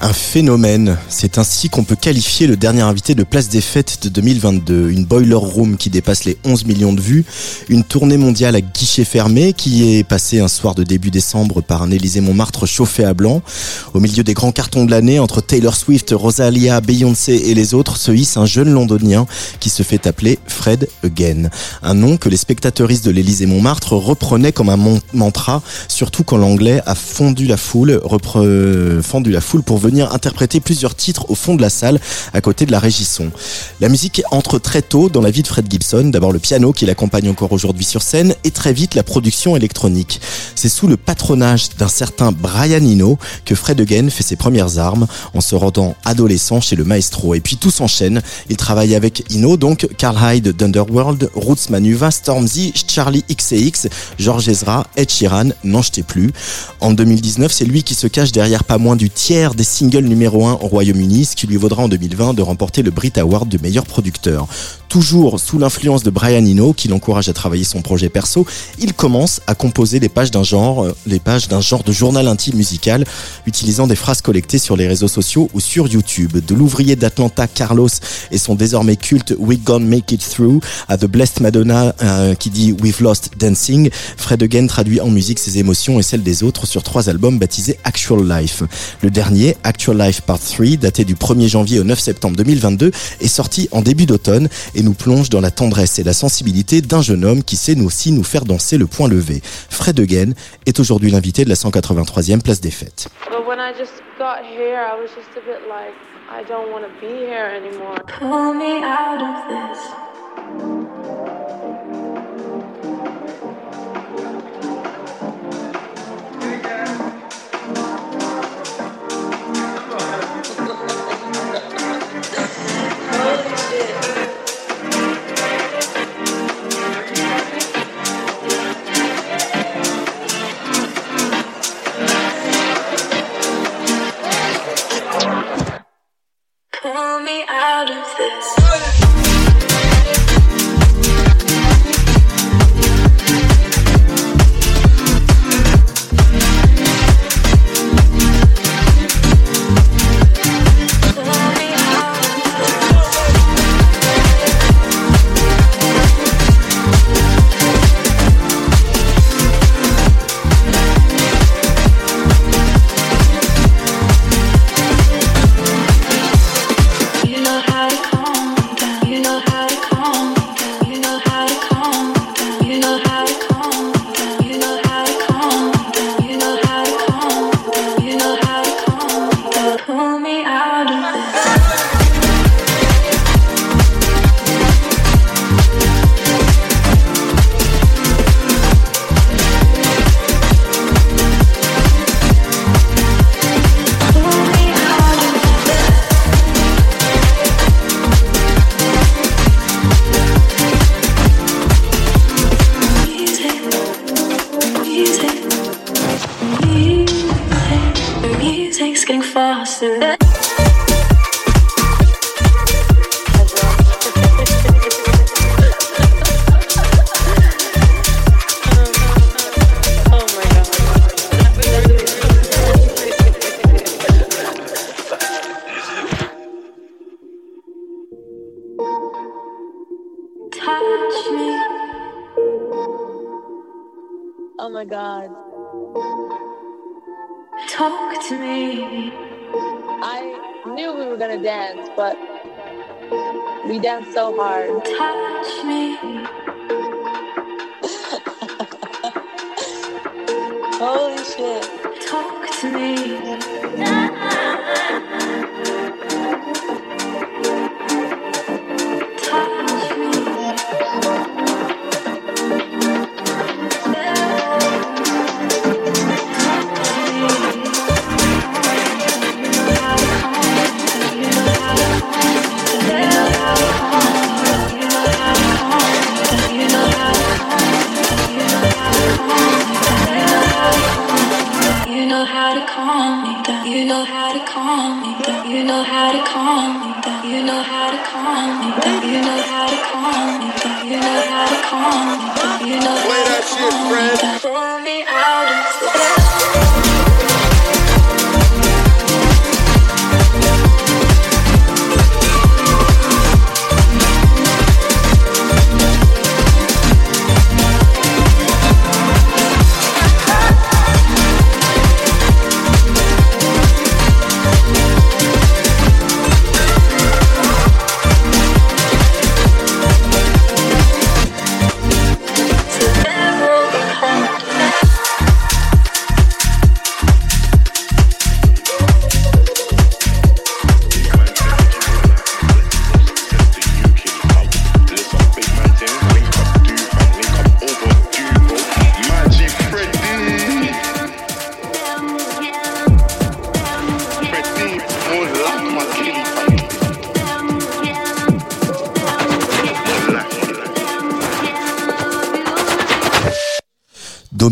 un phénomène. C'est ainsi qu'on peut qualifier le dernier invité de Place des Fêtes de 2022. Une boiler room qui dépasse les 11 millions de vues, une tournée mondiale à guichet fermé qui est passée un soir de début décembre par un Élysée Montmartre chauffé à blanc. Au milieu des grands cartons de l'année, entre Taylor Swift, Rosalia, Beyoncé et les autres, se hisse un jeune londonien qui se fait appeler Fred Again. Un nom que les spectateuristes de l'Élysée Montmartre reprenaient comme un mantra, surtout quand l'anglais a fondu la foule, fendu la foule pour venir interpréter plusieurs titres au fond de la salle à côté de la régisson. La musique entre très tôt dans la vie de Fred Gibson, d'abord le piano qui l'accompagne encore aujourd'hui sur scène et très vite la production électronique. C'est sous le patronage d'un certain Brian Eno que Fred Again fait ses premières armes en se rendant adolescent chez le maestro. Et puis tout s'enchaîne. Il travaille avec Eno, donc Carl Hyde d'Underworld, Roots Manuva, Stormzy, Charlie XCX, George Ezra, Ed Sheeran, n'en jetez plus. En 2019, c'est lui qui se cache derrière pas moins du tiers des single numéro 1 au Royaume-Uni, ce qui lui vaudra en 2020 de remporter le Brit Award de meilleur producteur. Toujours sous l'influence de Brian Eno, qui l'encourage à travailler son projet perso, il commence à composer les pages d'un genre, euh, les pages d'un genre de journal intime musical, utilisant des phrases collectées sur les réseaux sociaux ou sur YouTube. De l'ouvrier d'Atlanta Carlos et son désormais culte We Gonna Make It Through à The Blessed Madonna euh, qui dit We've Lost Dancing, Fred Again traduit en musique ses émotions et celles des autres sur trois albums baptisés Actual Life. Le dernier, Actual Life Part 3, daté du 1er janvier au 9 septembre 2022, est sorti en début d'automne et nous plonge dans la tendresse et la sensibilité d'un jeune homme qui sait nous aussi nous faire danser le point levé. Fred Again est aujourd'hui l'invité de la 183e place des fêtes. Yeah. God. Talk to me. I knew we were gonna dance, but we danced so hard. Touch me. Holy shit. Talk to me.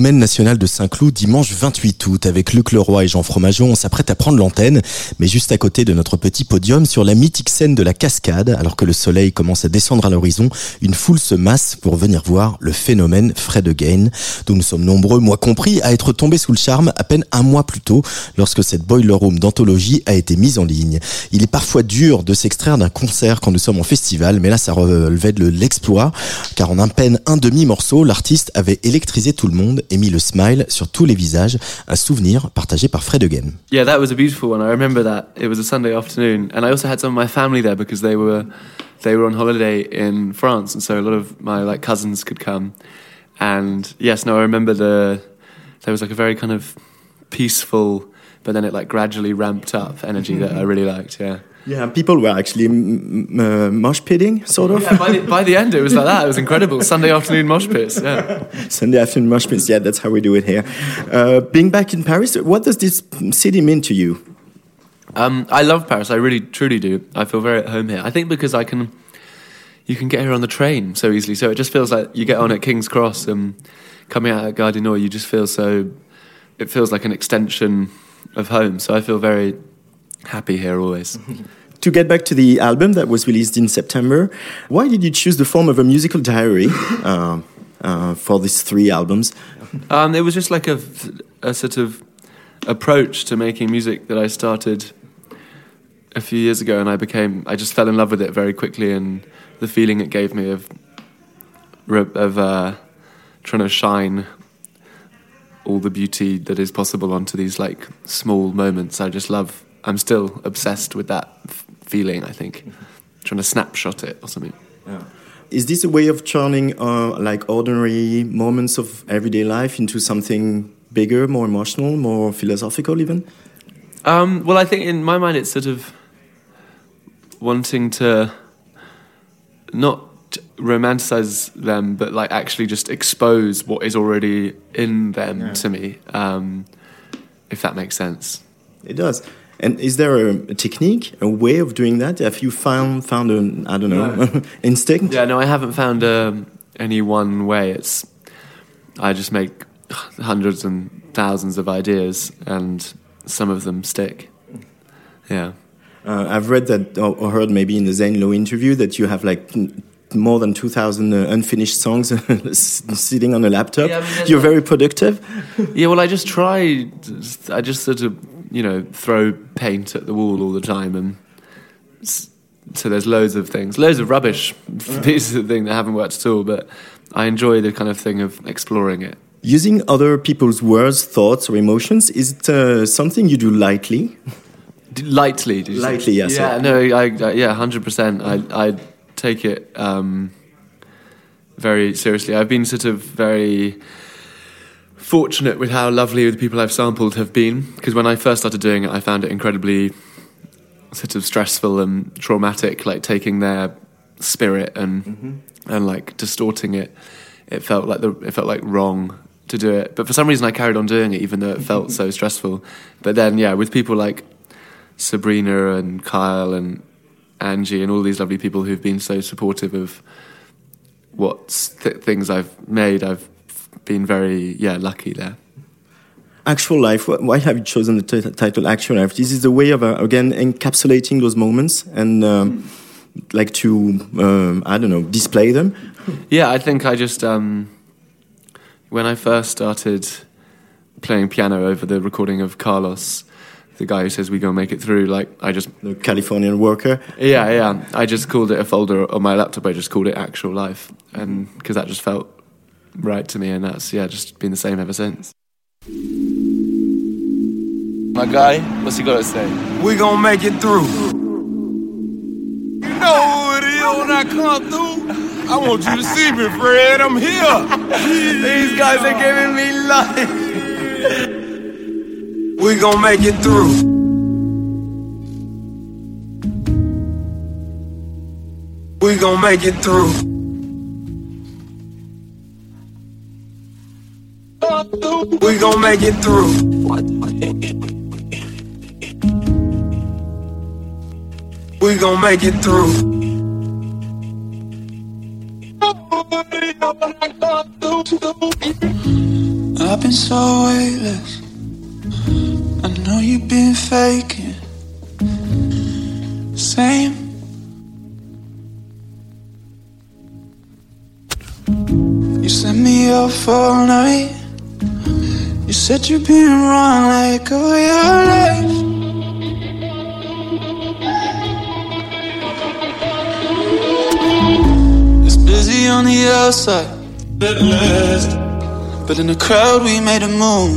Domaine national de Saint-Cloud, dimanche 28 août, avec Luc Leroy et Jean Fromageau, on s'apprête à prendre l'antenne, mais juste à côté de notre petit podium, sur la mythique scène de la cascade, alors que le soleil commence à descendre à l'horizon, une foule se masse pour venir voir le phénomène Fred Again, dont nous sommes nombreux, moi compris, à être tombés sous le charme à peine un mois plus tôt, lorsque cette Boiler Room d'anthologie a été mise en ligne. Il est parfois dur de s'extraire d'un concert quand nous sommes en festival, mais là ça relevait de l'exploit, car en un peine un demi-morceau, l'artiste avait électrisé tout le monde et mis le smile sur tous les visages, un souvenir partagé par Fred Again. Yeah, that was a beautiful one. I remember that. It was a Sunday afternoon, and I also had some of my family there because they were they were on holiday in France, and so a lot of my like cousins could come. And yes, no, I remember the there was like a very kind of peaceful, but then it like gradually ramped up energy that I mm-hmm. really liked. Yeah. Yeah, people were actually uh, mosh pitting, sort of. Yeah, by the, by the end, it was like that. It was incredible. Sunday afternoon mosh pits. Yeah. Sunday afternoon mosh pits. Yeah, that's how we do it here. Uh, being back in Paris, what does this city mean to you? Um, I love Paris. I really, truly do. I feel very at home here. I think because I can, you can get here on the train so easily. So it just feels like you get on at King's Cross and coming out at Gare du Nord, you just feel so. It feels like an extension of home. So I feel very happy here always. To get back to the album that was released in September, why did you choose the form of a musical diary uh, uh, for these three albums? Um, it was just like a, a sort of approach to making music that I started a few years ago, and I became I just fell in love with it very quickly, and the feeling it gave me of of uh, trying to shine all the beauty that is possible onto these like small moments. I just love. I'm still obsessed with that f- feeling. I think trying to snapshot it or something. Is this a way of turning uh, like ordinary moments of everyday life into something bigger, more emotional, more philosophical, even? Um, well, I think in my mind, it's sort of wanting to not romanticize them, but like actually just expose what is already in them to me, um, if that makes sense. It does. And is there a, a technique, a way of doing that? Have you found found an I don't know instinct? Yeah, no, I haven't found um, any one way. It's I just make hundreds and thousands of ideas, and some of them stick. Yeah. Uh, I've read that or, heard maybe in the Zane Lowe interview that you have like more than 2,000 uh, unfinished songs sitting on a laptop. Yeah, I mean, You're very productive. Yeah, well, I just try. I just sort of, you know, throw paint at the wall all the time, and so there's loads of things, loads of rubbish pieces of thing that haven't worked at all. But I enjoy the kind of thing of exploring it. Using other people's words, thoughts, or emotions, is it uh, something you do lightly? Lightly, did you say? Lightly, yes, Yeah, yeah. no, I, I yeah, hundred percent. I I take it um, very seriously. I've been sort of very fortunate with how lovely the people I've sampled have been. Because when I first started doing it, I found it incredibly sort of stressful and traumatic. Like taking their spirit and mm-hmm. and like distorting it. It felt like the it felt like wrong to do it. But for some reason, I carried on doing it, even though it felt so stressful. But then, yeah, with people like Sabrina and Kyle and Angie and all these lovely people who've been so supportive of what th- things I've made, I've been very yeah lucky there. Actual life. Why have you chosen the title Actual Life? This is a way of uh, again encapsulating those moments and um, like to um, I don't know display them. Yeah, I think I just um, when I first started playing piano over the recording of Carlos, the guy who says we gonna make it through, like I just The Californian worker. yeah yeah I just called it a folder on my laptop. I just called it Actual Life, and because that just felt right to me, and that's yeah just been the same ever since. My guy, what's he got to say? We gonna make it through. You know who it is when I come through. I want you to see me, Fred. I'm here. These guys are giving me life. We gonna make it through. We gonna make it through. We gon' make it through. We gon' make it through. I've been so weightless. I know you've been faking. Same. You sent me out for a night. Said you've been wrong like oh, all your life. It's busy on the outside, at last. But in the crowd, we made a moon.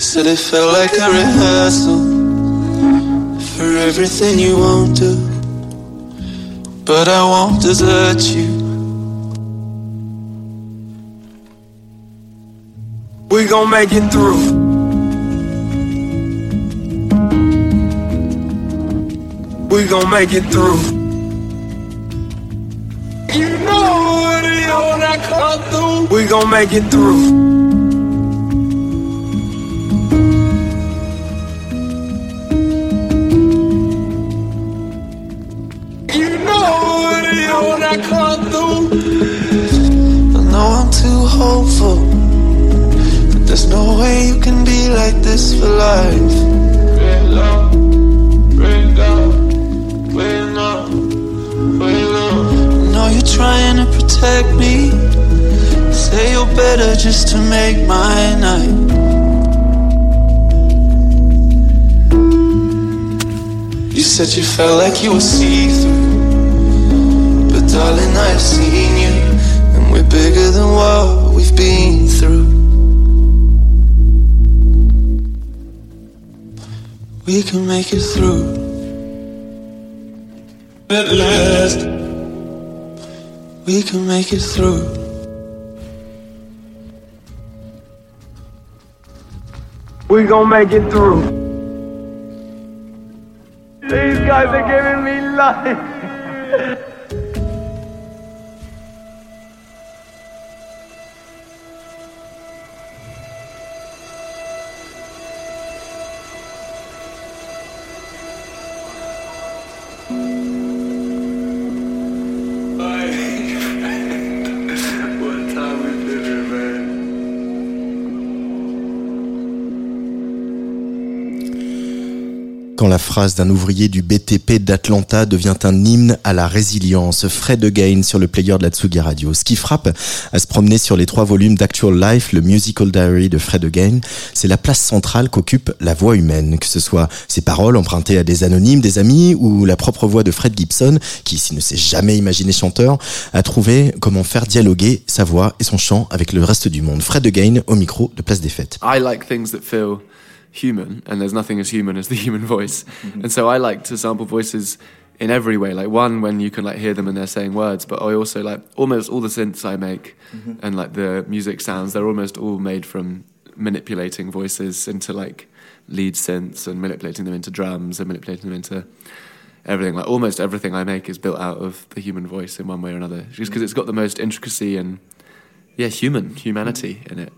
Said it felt like a rehearsal for everything you won't do. But I won't desert you. We gon' make it through. We gon' make it through. You know what it is when I come through. We gon' make it through. You know what it is when I come through. I know I'm too hopeful. There's no way you can be like this for life. Red love, red love, red love. I know you're trying to protect me. Say you're better just to make my night. You said you felt like you were see through. But darling, I've seen you. And we're bigger than what we've been through. We can make it through. At last. We can make it through. We gonna make it through. These guys are giving me life. Quand la phrase d'un ouvrier du BTP d'Atlanta devient un hymne à la résilience, Fred Again sur le player de la Tsugi Radio. Ce qui frappe à se promener sur les trois volumes d'Actual Life, le Musical Diary de Fred Again, c'est la place centrale qu'occupe la voix humaine, que ce soit ses paroles empruntées à des anonymes, des amis, ou la propre voix de Fred Gibson, qui, s'il ne s'est jamais imaginé chanteur, a trouvé comment faire dialoguer sa voix et son chant avec le reste du monde. Fred Again au micro de Place des Fêtes. I like things that feel human, and there's nothing as human as the human voice. Mm-hmm. And so I like to sample voices in every way. Like one, when you can like hear them and they're saying words, but I also like almost all the synths I make mm-hmm. and like the music sounds. They're almost all made from manipulating voices into like lead synths and manipulating them into drums and manipulating them into everything. Like almost everything I make is built out of the human voice in one way or another, just because it's mm-hmm. got the most intricacy and yeah, human humanity in it.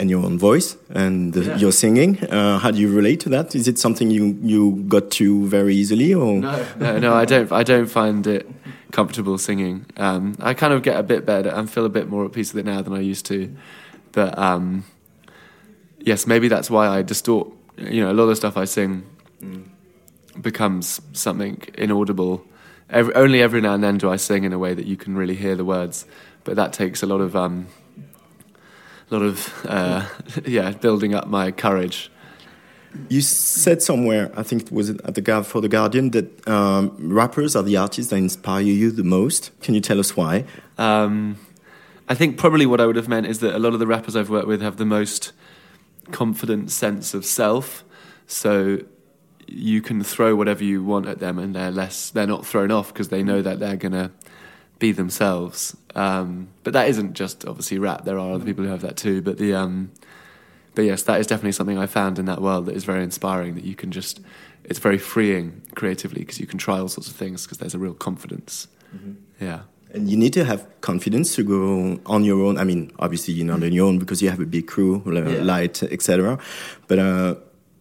And your own voice and the, Yeah. your singing. Uh, how do you relate to that? Is it something you, you got to very easily or? No, no, no. I don't. I don't find it comfortable singing. Um, I kind of get a bit better and feel a bit more at peace with it now than I used to. But um, yes, maybe that's why I distort. You know, a lot of the stuff I sing becomes something inaudible. Every, only every now and then do I sing in a way that you can really hear the words, but that takes a lot of um, lot of uh, yeah, building up my courage. You said somewhere, I think it was at the for the Guardian, that um, rappers are the artists that inspire you the most. Can you tell us why? Um, I think probably what I would have meant is that a lot of the rappers I've worked with have the most confident sense of self. So you can throw whatever you want at them, and they're less. They're not thrown off because they know that they're gonna be themselves. Um, but that isn't just obviously rap. There are other people who have that too. But the um, but yes, that is definitely something I found in that world that is very inspiring. That you can just, it's very freeing creatively because you can try all sorts of things because there's a real confidence. Yeah. And you need to have confidence to go on your own. I mean, obviously you're not on your own because you have a big crew, uh, Yeah. light, etc. But uh,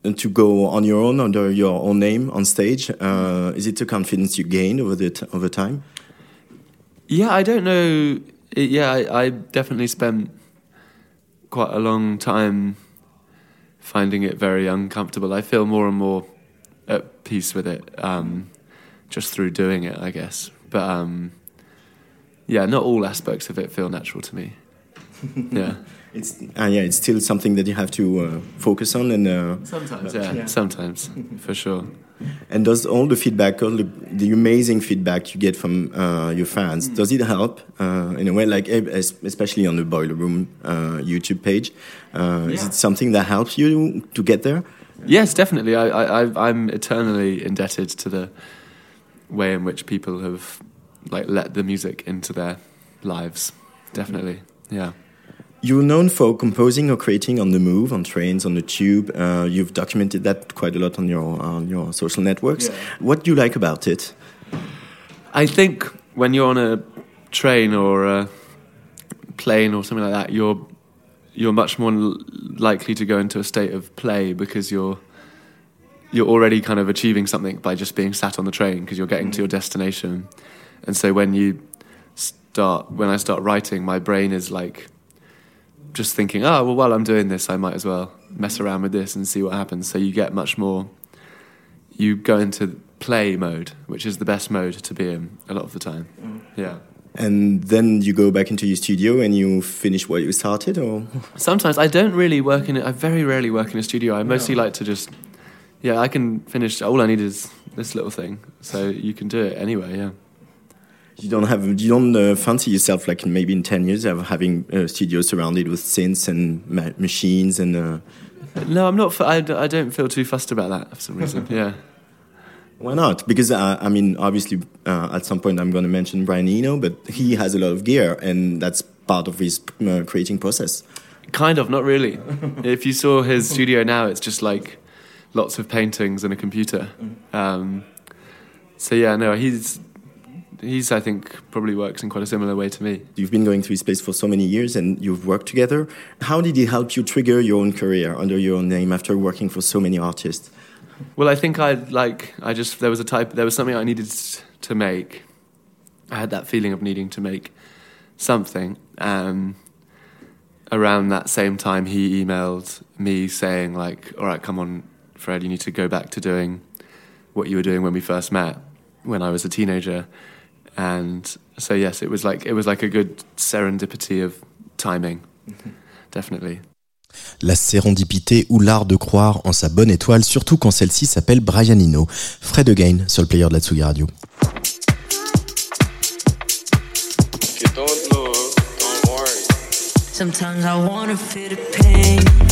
and to go on your own under your own name on stage, uh, is it a confidence you gain over the t- over time? Yeah, I don't know. Yeah, I, I definitely spent quite a long time finding it very uncomfortable. I feel more and more at peace with it um, just through doing it, I guess. But um, yeah, not all aspects of it feel natural to me. Yeah. It's uh, yeah, it's still something that you have to uh, focus on and. Uh, Sometimes, yeah, sometimes, for sure. And does all the feedback, all the, the amazing feedback you get from uh, your fans, does it help uh, in a way, like especially on the Boiler Room uh, YouTube page? Uh, Is it something that helps you to get there? Yes, definitely. I, I- I'm eternally indebted to the way in which people have like let the music into their lives. Definitely, yeah. You're known for composing or creating on the move, on trains, on the tube. Uh, you've documented that quite a lot on your on your social networks. Yeah. What do you like about it? I think when you're on a train or a plane or something like that, you're you're much more likely to go into a state of play because you're you're already kind of achieving something by just being sat on the train because you're getting to your destination. And so when you start when I start writing, my brain is like just thinking, oh well, while I'm doing this, I might as well mess around with this and see what happens. So you get much more. You go into play mode, which is the best mode to be in a lot of the time. Mm-hmm. Yeah. And then you go back into your studio and you finish what you started, or Sometimes I don't really work in it. I very rarely work in a studio. I mostly like to just, yeah, I can finish. All I need is this little thing, so you can do it anyway. Yeah. You don't have you don't uh, fancy yourself like maybe in ten years of having a studio surrounded with synths and ma machines and. Uh, No, I'm not. I, I don't feel too fussed about that for some reason. Yeah. Why not? Because uh, I mean, obviously, uh, at some point I'm going to mention Brian Eno, but he has a lot of gear, and that's part of his uh, creating process. Kind of, not really. if you saw his studio now, it's just like lots of paintings and a computer. Um, so yeah, no, he's he's I think probably works in quite a similar way to me. You've been going through his place for so many years, and you've worked together. How did he help you trigger your own career under your own name after working for so many artists? Well, I think I like I just there was a type there was something I needed to make. I had that feeling of needing to make something. Um, around that same time, he emailed me saying like, "All right, come on, Fred, you need to go back to doing what you were doing when we first met when I was a teenager. And so yes, it was like it was like a good serendipity of timing. Definitely. La sérendipité ou l'art de croire en sa bonne étoile, surtout quand celle-ci s'appelle Brian Eno. Fred Again sur le player de la Tsugi Radio. Sometimes I wanna feel the pain.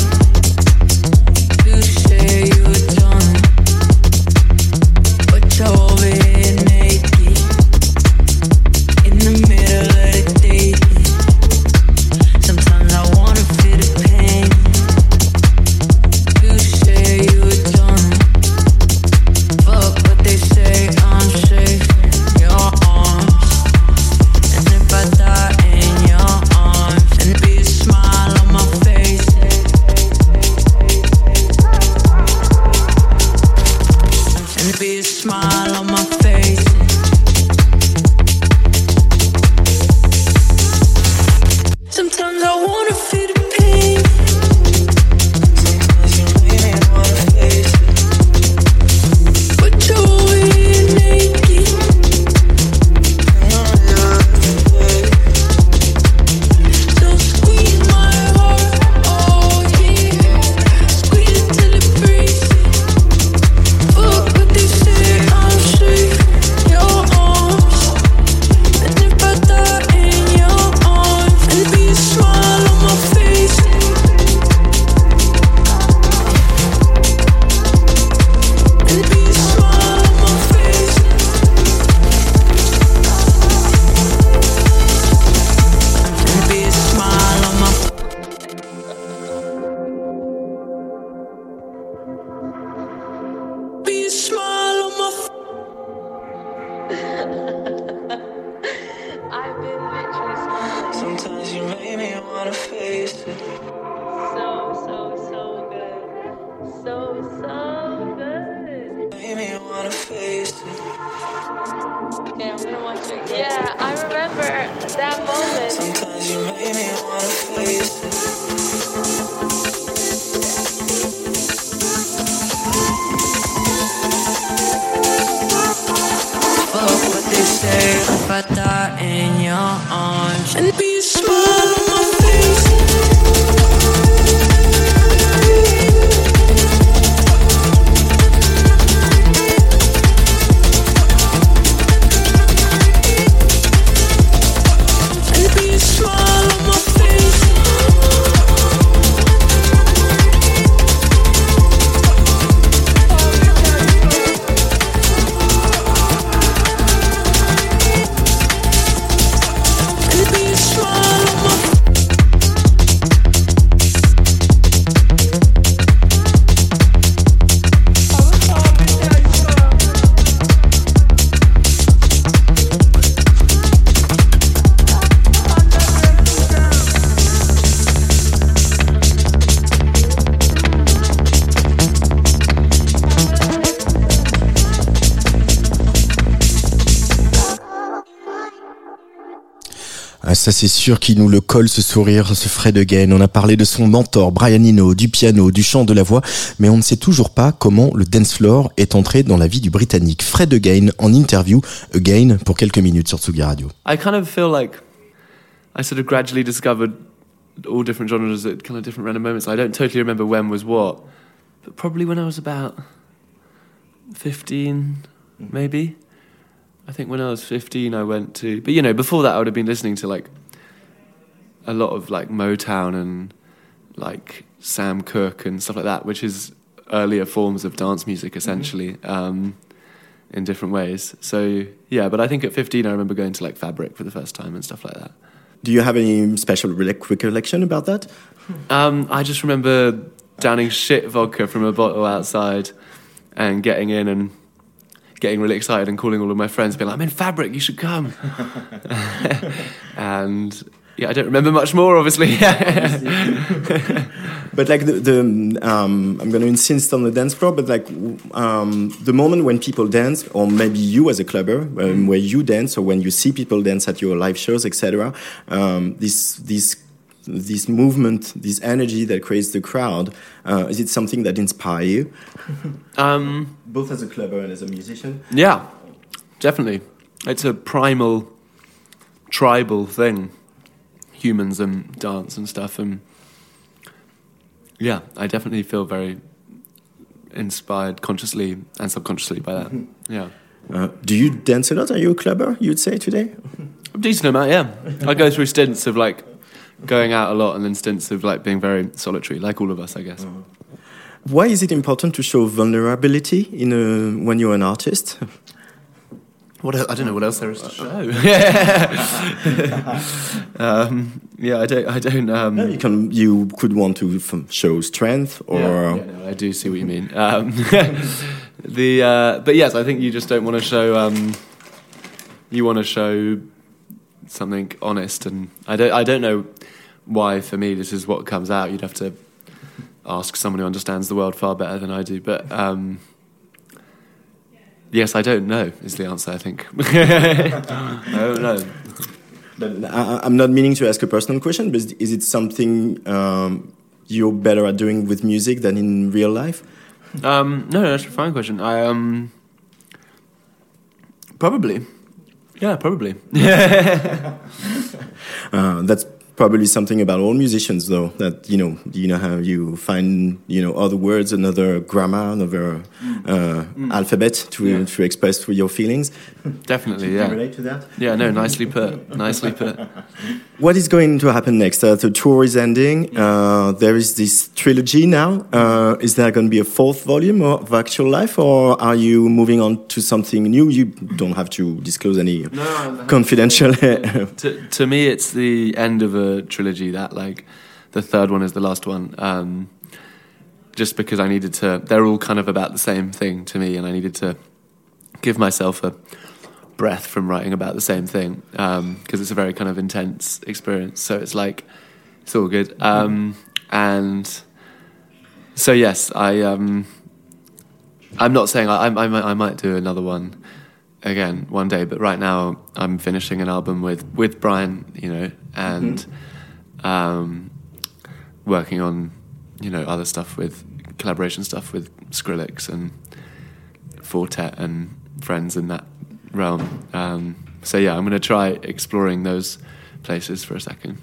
Good. Me wanna face it. Okay, I'm gonna watch it. Yeah, I remember that moment. Sometimes you make me wanna face it. Fuck what they say if I die in your arms ça c'est sûr qu'il nous le colle ce sourire, ce Fred Again. On a parlé de son mentor Brian Eno, du piano, du chant, de la voix, mais on ne sait toujours pas comment le dance floor est entré dans la vie du Britannique. Fred Again en interview, Again, pour quelques minutes sur Tsugi Radio. I kind of feel like I sort of gradually discovered all different genres at kind of different random moments. I don't totally remember when was what, but probably when I was about 15, maybe. I think when I was 15, I went to, but you know, before that, I would have been listening to like a lot of like Motown and like Sam Cooke and stuff like that, which is earlier forms of dance music essentially. Um, in different ways. So yeah, but I think at 15 I remember going to like Fabric for the first time and stuff like that. Do you have any special recollection about that? Um, I just remember downing shit vodka from a bottle outside and getting in and getting really excited and calling all of my friends, being like, "I'm in Fabric, you should come." and yeah, I don't remember much more, obviously. But like the, the um, I'm going to insist on the dance floor, but like um, the moment when people dance, or maybe you as a clubber, um, where you dance, or when you see people dance at your live shows, etc. Um, this this this movement, this energy that creates the crowd, uh, is it something that inspires you? Um, Both as a clubber and as a musician. Yeah, definitely. It's a primal, tribal thing. Humans and dance and stuff, and yeah, I definitely feel very inspired, consciously and subconsciously by that. Yeah, Uh, do you dance a lot? Are you a clubber? You'd say today? a decent amount. Yeah, I go through stints of like going out a lot, and then stints of like being very solitary, like all of us, I guess. Why is it important to show vulnerability in a, when you're an artist? What el I don't know what else there is to show. um, yeah, I don't. I don't. Um, you can you could want to f- show strength or Yeah, yeah, no, I do see what you mean. Um, the uh, but yes, I think you just don't want to show. Um, you want to show something honest, and I don't. I don't know why. For me, this is what comes out. You'd have to ask someone who understands the world far better than I do. But um, yes, I don't know. Is the answer? I think. I don't know. But I, I'm not meaning to ask a personal question, but is it something um, you're better at doing with music than in real life? Um, no, no, that's a fine question. I um, probably, yeah, probably. Uh, that's probably something about all musicians, though. That you know, you know how you find you know other words, another grammar, another uh, alphabet to Yeah. to express through your feelings. Definitely, yeah. relate to that? Yeah, no, nicely put. Nicely put. What is going to happen next? Uh, the tour is ending. Uh, there is this trilogy now. Uh, is there going to be a fourth volume of Actual Life, or are you moving on to something new? You don't have to disclose any confidential. to, to me, it's the end of a trilogy. That like the third one is the last one. Um, just because I needed to, they're all kind of about the same thing to me, and I needed to give myself a breath from writing about the same thing because it's a very kind of intense experience. So it's like it's all good. Um, and so yes, I um, I'm not saying I, I, I, might, I might do another one again one day, but right now I'm finishing an album with with Brian, you know, and um, working on you know other stuff with collaboration stuff with Skrillex and Four Tet and friends in that realm. Um, so yeah, I'm going to try exploring those places for a second.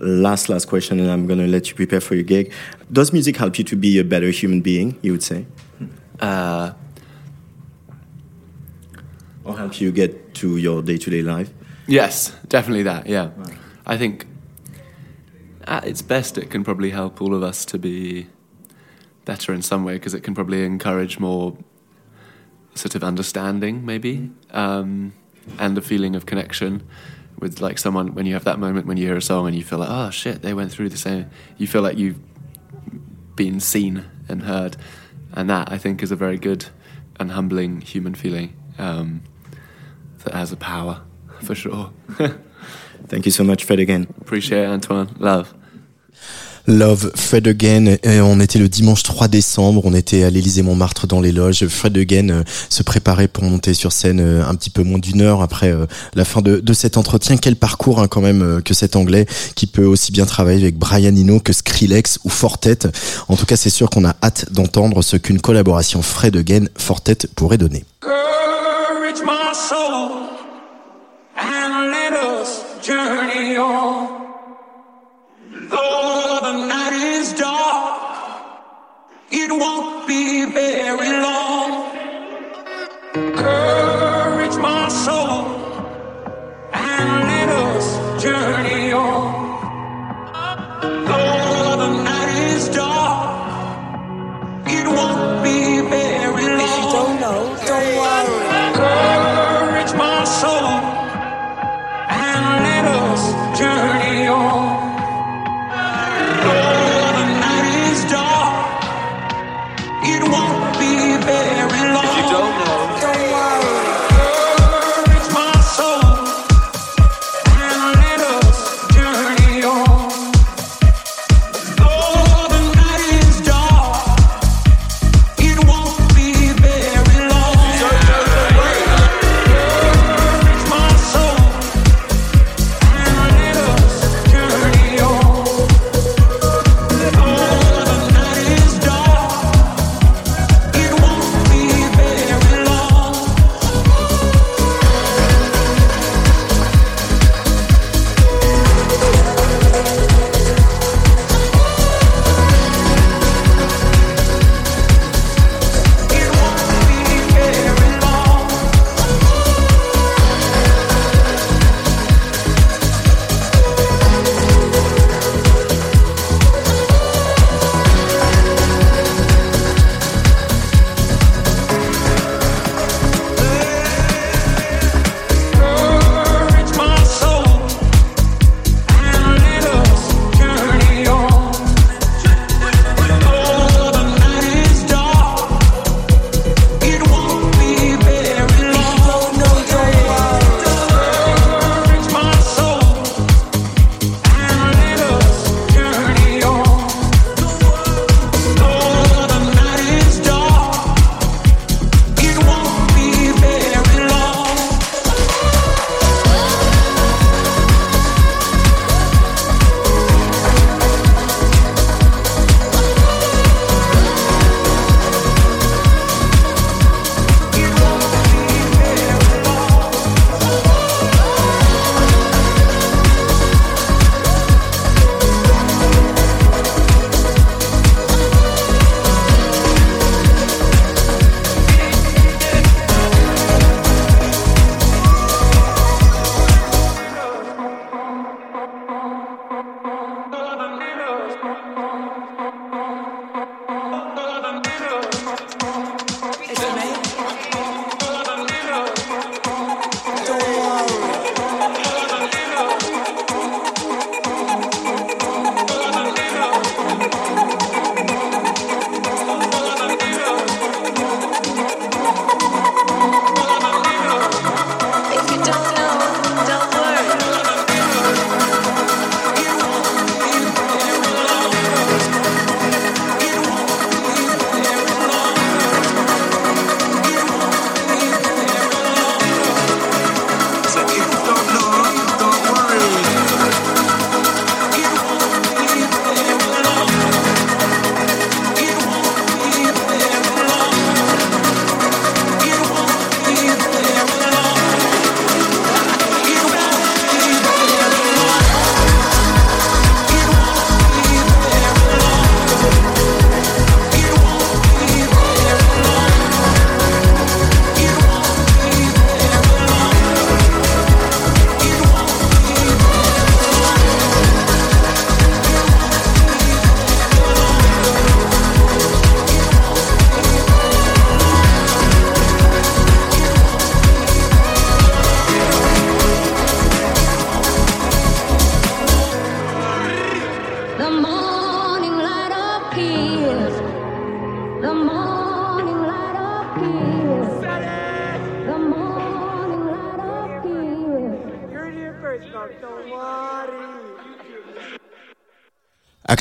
last, last question, and I'm going to let you prepare for your gig. Does music help you to be a better human being? You would say, Uh, or help you get to your day-to-day life? Yes, definitely that. Yeah, I think at its best, it can probably help all of us to be better in some way because it can probably encourage more sort of understanding, maybe, um, and a feeling of connection with like someone when you have that moment when you hear a song and you feel like, oh shit, they went through the same. You feel like you've been seen and heard, and that I think is a very good and humbling human feeling um, that has a power for sure. Thank you so much, Fred, again. Appreciate it, Antoine. Love. Love, Fred Again. Et on était le dimanche 3 décembre, on était à l'Élysée Montmartre dans les loges. Fred Again euh, se préparait pour monter sur scène euh, un petit peu moins d'une heure après euh, la fin de, cet entretien. Quel parcours hein, quand même euh, que cet anglais qui peut aussi bien travailler avec Brian Eno que Skrillex ou Fortet. En tout cas, c'est sûr qu'on a hâte d'entendre ce qu'une collaboration Fred Again Fortet pourrait donner. The night is dark, it won't be very long. Courage my soul and let us journey on. Though the night is dark, it won't be very long. If you don't know, don't worry. Courage, my soul, and let us journey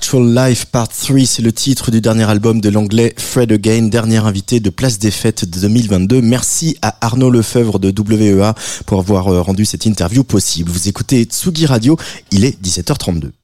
Actual Life Part 3, c'est le titre du dernier album de l'anglais Fred Again, dernier invité de Place des Fêtes de 2022. Merci à Arnaud Lefebvre de WEA pour avoir euh, rendu cette interview possible. Vous écoutez Tsugi Radio, il est 17h32.